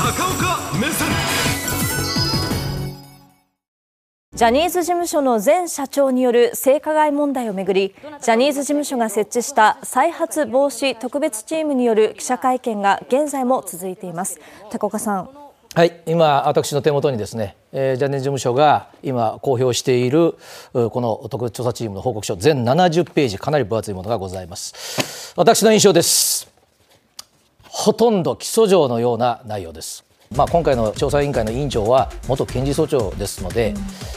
高岡目線ジャニーズ事務所の前社長による性加害問題をめぐり、ジャニーズ事務所が設置した再発防止特別チームによる記者会見が現在も続いています。高岡さん。はい今、私の手元にですね、えー、ジャニーズ事務所が今公表しているこの特別調査チームの報告書全70ページかなり分厚いものがございます私の印象ですほとんど起訴状のような内容です。まあ、今回の調査委員会の委員長は元検事総長ですので、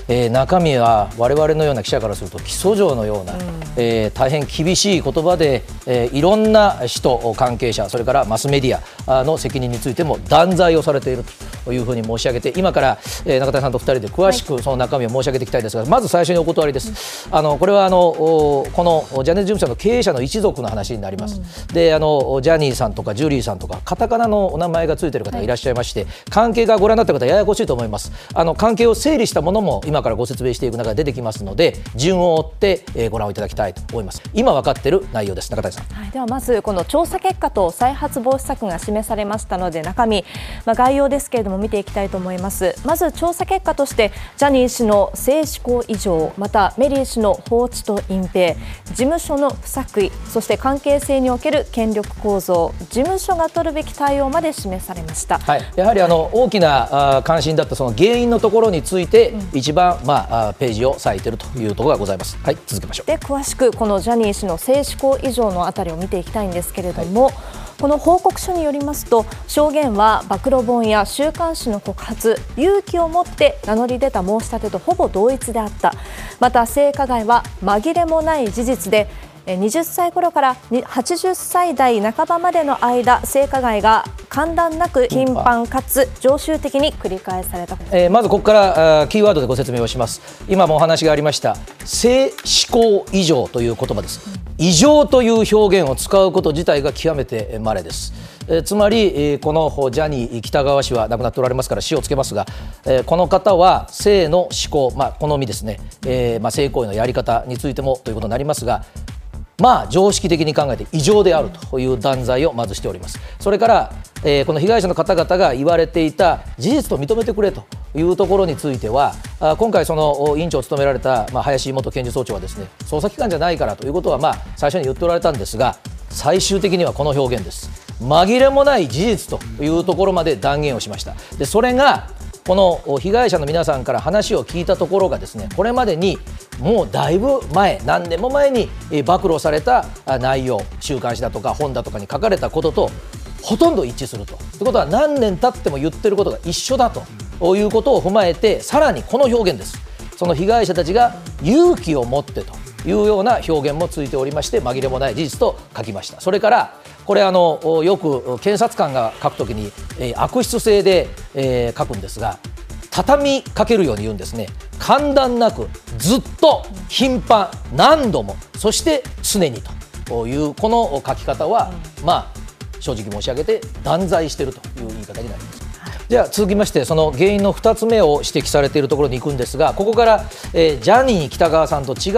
うん、えー、中身は我々のような記者からすると起訴状のような、うん、えー、大変厳しい言葉で、えー、いろんな人、関係者、それからマスメディアの責任についても断罪をされているというふうに申し上げて、今から、えー、中谷さんと2人で詳しくその中身を申し上げていきたいですが、はい、まず最初にお断りです。あのこれはあのこのジャニーズ事務所の経営者の一族の話になります。うん、であのジャニーさんとかジュリーさんとかカタカナのお名前がついている方がい。らっしゃいまして、はい関係がご覧になった方ややこしいと思います。あの関係を整理したものも今からご説明していく中で出てきますので順を追って、えー、ご覧いただきたいと思います。今分かっている内容です。中谷さん、はい、ではまずこの調査結果と再発防止策が示されましたので中身、まあ、概要ですけれども見ていきたいと思います。まず調査結果としてジャニー氏の性思考異常またメリー氏の放置と隠蔽事務所の不作為そして関係性における権力構造事務所が取るべき対応まで示されました、はい、やはりあの大きな関心だったその原因のところについて、一番、まあ、ページを割いているというところがございます。はい、続けましょう。で、詳しくこのジャニー氏の性思考異常のあたりを見ていきたいんですけれども、はいこの報告書によりますと証言は暴露本や週刊誌の告発勇気を持って名乗り出た申し立てとほぼ同一であった。また性加害は紛れもない事実で20歳頃から80歳代半ばまでの間性加害が間断なく頻繁かつ常習的に繰り返された、えー、まずここからキーワードでご説明をします。今もお話がありました。性思考異常という言葉です、異常という表現を使うこと自体が極めて稀です。えー、つまり、えー、このジャニー喜多川氏は亡くなっておられますから死をつけますが、えー、この方は性の思考、まあ、好みですね、えーまあ、性行為のやり方についてもということになりますがまあ常識的に考えて異常であるという断罪をまずしております。それから、えー、この被害者の方々が言われていた事実と認めてくれというところについてはあ今回その委員長を務められた、まあ、林元検事総長はですね捜査機関じゃないからということはまあ最初に言っておられたんですが最終的にはこの表現です。紛れもない事実というところまで断言をしました。でそれがこの被害者の皆さんから話を聞いたところがですねこれまでにもうだいぶ前何年も前に暴露された内容週刊誌だとか本だとかに書かれたこととほとんど一致すると。ということは何年経っても言ってることが一緒だと。いうことを踏まえてさらにこの表現です。その被害者たちが勇気を持ってというような表現もついておりまして紛れもない事実と書きました。それからこれあのよく検察官が書くときに、えー、悪質性で、えー、書くんですが畳みかけるように言うんですね。間断なくずっと頻繁何度もそして常にと。いうこの書き方は、まあ正直申し上げて断罪しているという言い方になります。では続きましてその原因の2つ目を指摘されているところに行くんですがここから、えー、ジャニー喜多川さんと違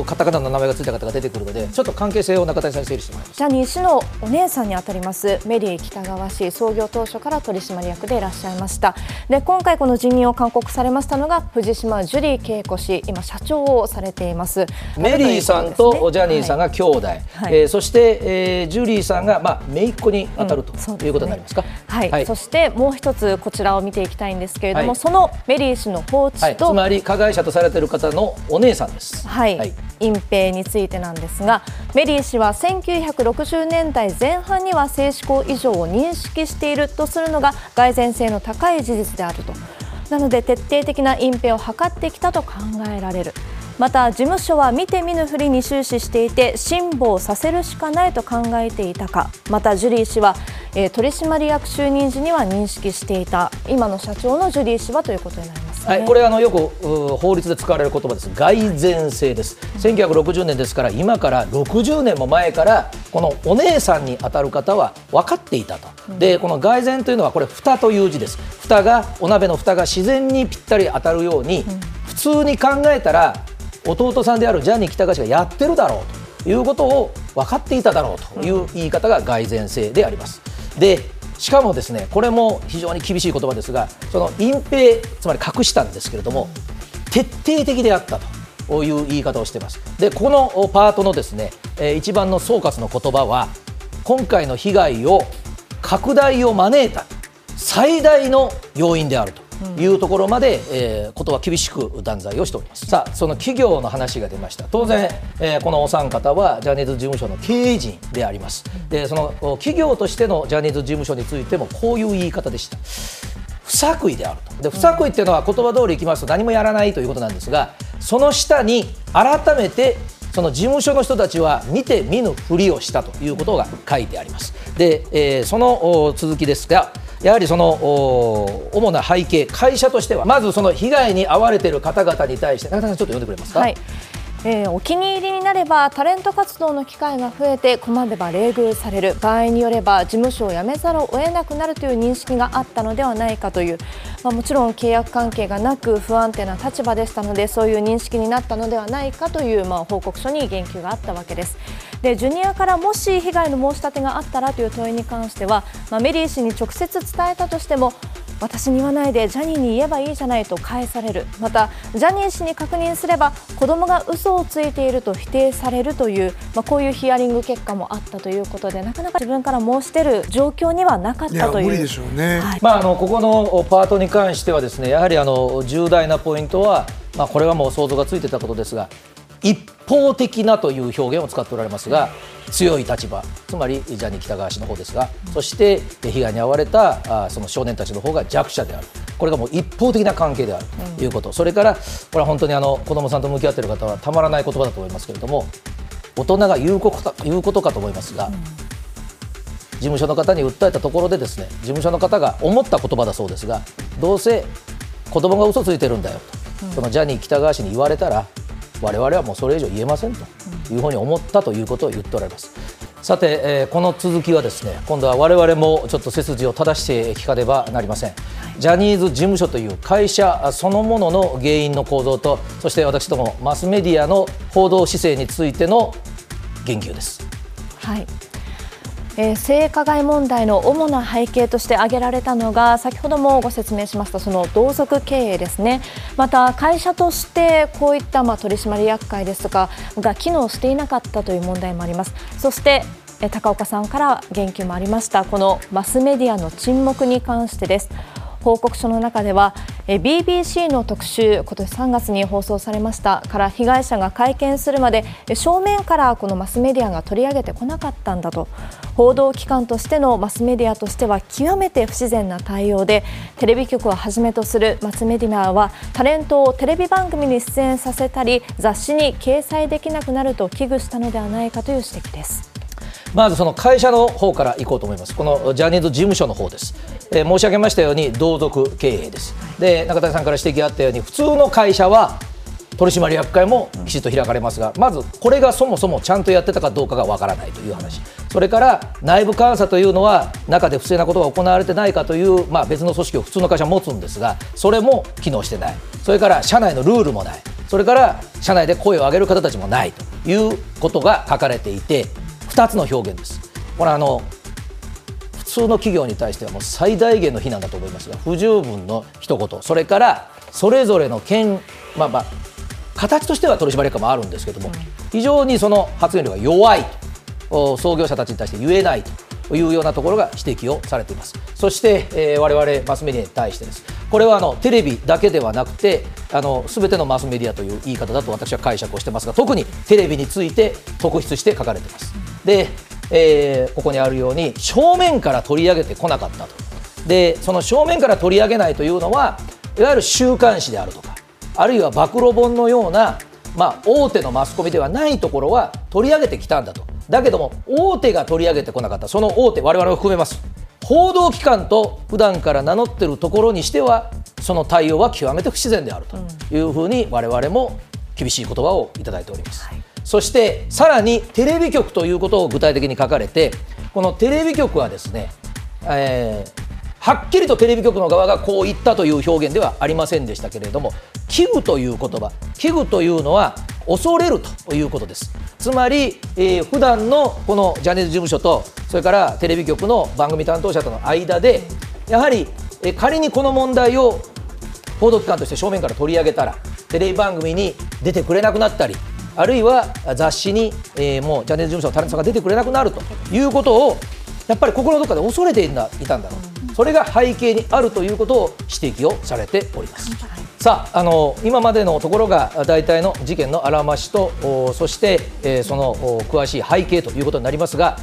うカタカナの名前がついた方が出てくるのでちょっと関係性を中谷さんに整理してもらいます。ジャニー氏のお姉さんにあたりますメリー喜多川氏創業当初から取締役でいらっしゃいました。で今回この辞任を勧告されましたのが藤島ジュリー恵子氏今社長をされています。メリーさんとジャニーさんが兄弟、はい、えー、そして、えー、ジュリーさんがまあ姪っ子に当たると、ういうことになりますか、はい、はい、そしてもう一つこちらを見ていきたいんですけれども、はい、そのメリー氏の放置と、はい、つまり加害者とされている方のお姉さんです。はい、はい、隠蔽についてなんですがメリー氏は1960年代前半には性思考異常を認識しているとするのが蓋然性の高い事実であると。なので徹底的な隠蔽を図ってきたと考えられる。また事務所は見て見ぬふりに終始していて辛抱させるしかないと考えていたか。またジュリー氏は、えー、取締役就任時には認識していた今の社長のジュリー氏はということになります、ね、はい、これあのよく法律で使われる言葉です。蓋然性です、1960年ですから今から60年も前からこのお姉さんに当たる方は分かっていたと、うん、でこの蓋然というのはこれ蓋という字です。蓋がお鍋の蓋が自然にぴったり当たるように、うん、普通に考えたら弟さんであるジャニー喜多川氏がやってるだろうということを分かっていただろうという言い方が蓋然性であります。でしかもですねこれも非常に厳しい言葉ですがその隠蔽つまり隠したんですけれども徹底的であったという言い方をしています。でこのパートのですね、一番の総括の言葉は今回の被害を拡大を招いた最大の要因であると。いうところまで、えー、ことは厳しく断罪をしております。さあその企業の話が出ました。当然、えー、このお三方はジャニーズ事務所の経営陣であります。でその企業としてのジャニーズ事務所についてもこういう言い方でした。不作為であると。で不作為っていうのは言葉通りいきますと何もやらないということなんですがその下に改めてその事務所の人たちは見て見ぬふりをしたということが書いてあります。で、えー、その続きですがやはりその主な背景、会社としては、まずその被害に遭われている方々に対して、中田さん、ちょっと読んでくれますか？はいえー、お気に入りになればタレント活動の機会が増えて困れば冷遇される場合によれば事務所を辞めざるを得なくなるという認識があったのではないかという、まあ、もちろん契約関係がなく不安定な立場でしたのでそういう認識になったのではないかという、まあ、報告書に言及があったわけです。でジュニアからもし被害の申し立てがあったらという問いに関しては、まあ、メリー氏に直接伝えたとしても私に言わないでジャニーに言えばいいじゃないと返される。またジャニー氏に確認すれば子供が嘘をついていると否定されるという、まあ、こういうヒアリング結果もあったということでなかなか自分から申し出る状況にはなかったという。無理でしょうね、はい、まあ、あのここのパートに関してはですねやはりあの重大なポイントは、まあ、これはもう想像がついてたことですが一方的なという表現を使っておられますが強い立場つまりジャニー喜多川氏の方ですがそして被害に遭われたあその少年たちの方が弱者である。これがもう一方的な関係である。ということ、それからこれは本当にあの子どもさんと向き合っている方はたまらない言葉だと思いますけれども大人が言うこと言うことかと思いますが、事務所の方に訴えたところでですね事務所の方が思った言葉だそうですがどうせ子供が嘘ついてるんだよと、そのジャニー喜多川氏に言われたら我々はもうそれ以上言えませんというふうに思ったということを言っておられます。さて、えー、この続きはですね今度は我々もちょっと背筋を正して聞かねばなりません、ジャニーズ事務所という会社そのものの原因の構造とそして私どもマスメディアの報道姿勢についての言及です。はいえー、性加害問題の主な背景として挙げられたのが、先ほどもご説明しました、その同族経営ですね。また、会社としてこういったまあ取締役会ですとかが機能していなかったという問題もあります。そして高岡さんから言及もありました、このマスメディアの沈黙に関してです。報告書の中では、BBC の特集、今年3月に放送されましたから被害者が会見するまで、正面からこのマスメディアが取り上げてこなかったんだと、報道機関としてのマスメディアとしては極めて不自然な対応で、テレビ局をはじめとするマスメディアは、タレントをテレビ番組に出演させたり、雑誌に掲載できなくなると危惧したのではないかという指摘です。まずその会社の方からいこうと思います、このジャニーズ事務所の方です、えー、申し上げましたように同族経営です、で中谷さんから指摘あったように、普通の会社は取締役会もきちっと開かれますが、まずこれがそもそもちゃんとやってたかどうかがわからないという話、それから内部監査というのは、中で不正なことが行われてないかという、まあ、別の組織を普通の会社は持つんですが、それも機能してない、それから社内のルールもない、それから社内で声を上げる方たちもないということが書かれていて、2つの表現です。これあの普通の企業に対してはもう最大限の非難だと思いますが不十分の一言。それからそれぞれの権、まあまあ、形としては取締役もあるんですけども、非常にその発言力が弱いと。創業者たちに対して言えないと。いうようなところが指摘をされています。そして、えー、我々マスメディアに対してです。これはあのテレビだけではなくてあの全てのマスメディアという言い方だと私は解釈をしてますが特にテレビについて特筆して書かれています。で、えー、ここにあるように正面から取り上げてこなかったと。でその正面から取り上げないというのはいわゆる週刊誌であるとかあるいは暴露本のような、まあ、大手のマスコミではないところは取り上げてきたんだと。だけども大手が取り上げてこなかった。その大手我々を含めます。報道機関と普段から名乗っているところにしてはその対応は極めて不自然であるというふうに我々も厳しい言葉をいただいております。はい。そしてさらにテレビ局ということを具体的に書かれてこのテレビ局はですね、えー、はっきりとテレビ局の側がこう言ったという表現ではありませんでしたけれども危惧という言葉危惧というのは恐れるということです。つまり、えー、普段のこのジャニーズ事務所とそれからテレビ局の番組担当者との間でやはり、えー、仮にこの問題を報道機関として正面から取り上げたらテレビ番組に出てくれなくなったりあるいは雑誌に、えー、もうジャニーズ事務所のタレントさんが出てくれなくなるということをやっぱり心のどこかで恐れていたんだろうそれが背景にあるということを指摘をされております。さああの今までのところが大体の事件のあらましとそして、えー、その詳しい背景ということになりますが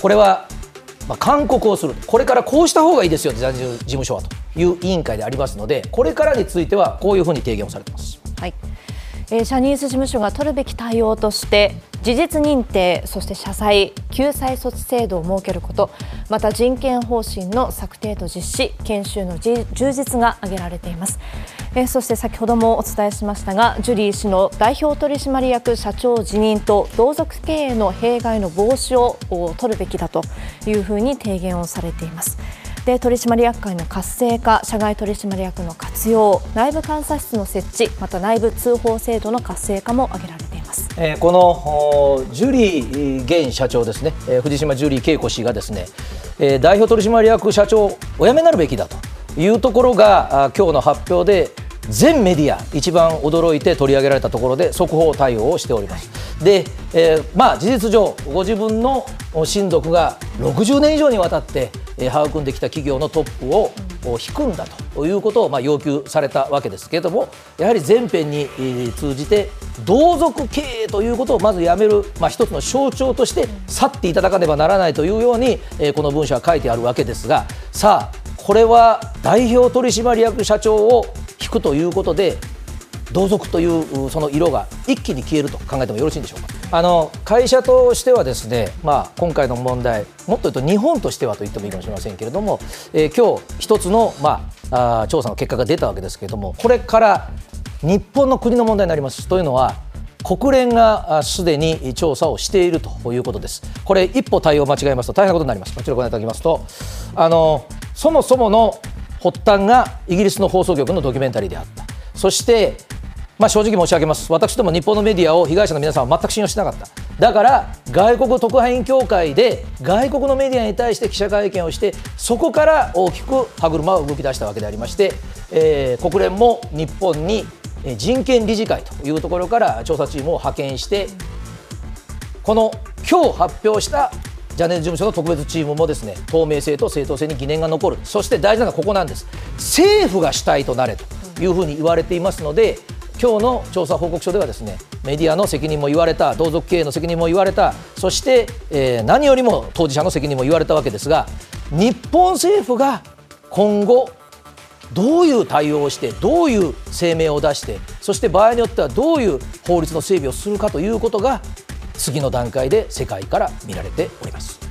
これは、まあ、勧告をするこれからこうした方がいいですよジャニーズ事務所はという委員会でありますのでこれからについてはこういうふうに提言をされています。えー、ジャニーズ事務所が取るべき対応として事実認定そして謝罪救済措置制度を設けることまた人権方針の策定と実施研修の充実が挙げられています、えー、そして先ほどもお伝えしましたがジュリー氏の代表取締役社長辞任と同族経営の弊害の防止を取るべきだというふうに提言をされています。で取締役会の活性化、社外取締役の活用、内部監査室の設置、また内部通報制度の活性化も挙げられています、えー、このジュリー現社長ですね、えー、藤島ジュリー恵子氏がですね、えー、代表取締役社長お辞めになるべきだというところが今日の発表で全メディア一番驚いて取り上げられたところで速報対応をしております。で、えー、まあ事実上ご自分の親族が60年以上にわたってえー、育んできた企業のトップを引くんだということをまあ要求されたわけですけれどもやはり全編に通じて同族経営ということをまずやめる、まあ、一つの象徴として去っていただかねばならないというように、えー、この文書は書いてあるわけですがさあこれは代表取締役社長を引くということで同族というその色が一気に消えると考えてもよろしいんでしょうかあの会社としてはですね、まあ、今回の問題もっと言うと日本としてはと言ってもいいかもしれませんけれども、えー、今日一つの、まあ、あ調査の結果が出たわけですけれどもこれから日本の国の問題になりますというのは国連がすでに調査をしているということです。これ一歩対応間違えますと大変なことになります。こちらご覧いただきますとあのそもそもの発端がイギリスの放送局のドキュメンタリーであった。そしてまあ、正直申し上げます、私ども日本のメディアを被害者の皆さんは全く信用してなかった、だから外国特派員協会で外国のメディアに対して記者会見をして、そこから大きく歯車が動き出したわけでありまして、えー、国連も日本に人権理事会というところから調査チームを派遣して、この今日発表したジャニーズ事務所の特別チームもですね透明性と正当性に疑念が残る、そして大事なのはここなんです、政府が主体となれというふうに言われていますので、今日の調査報告書ではですねメディアの責任も言われた同族経営の責任も言われたそして、えー、何よりも当事者の責任も言われたわけですが日本政府が今後どういう対応をしてどういう声明を出してそして場合によってはどういう法律の整備をするかということが次の段階で世界から見られております。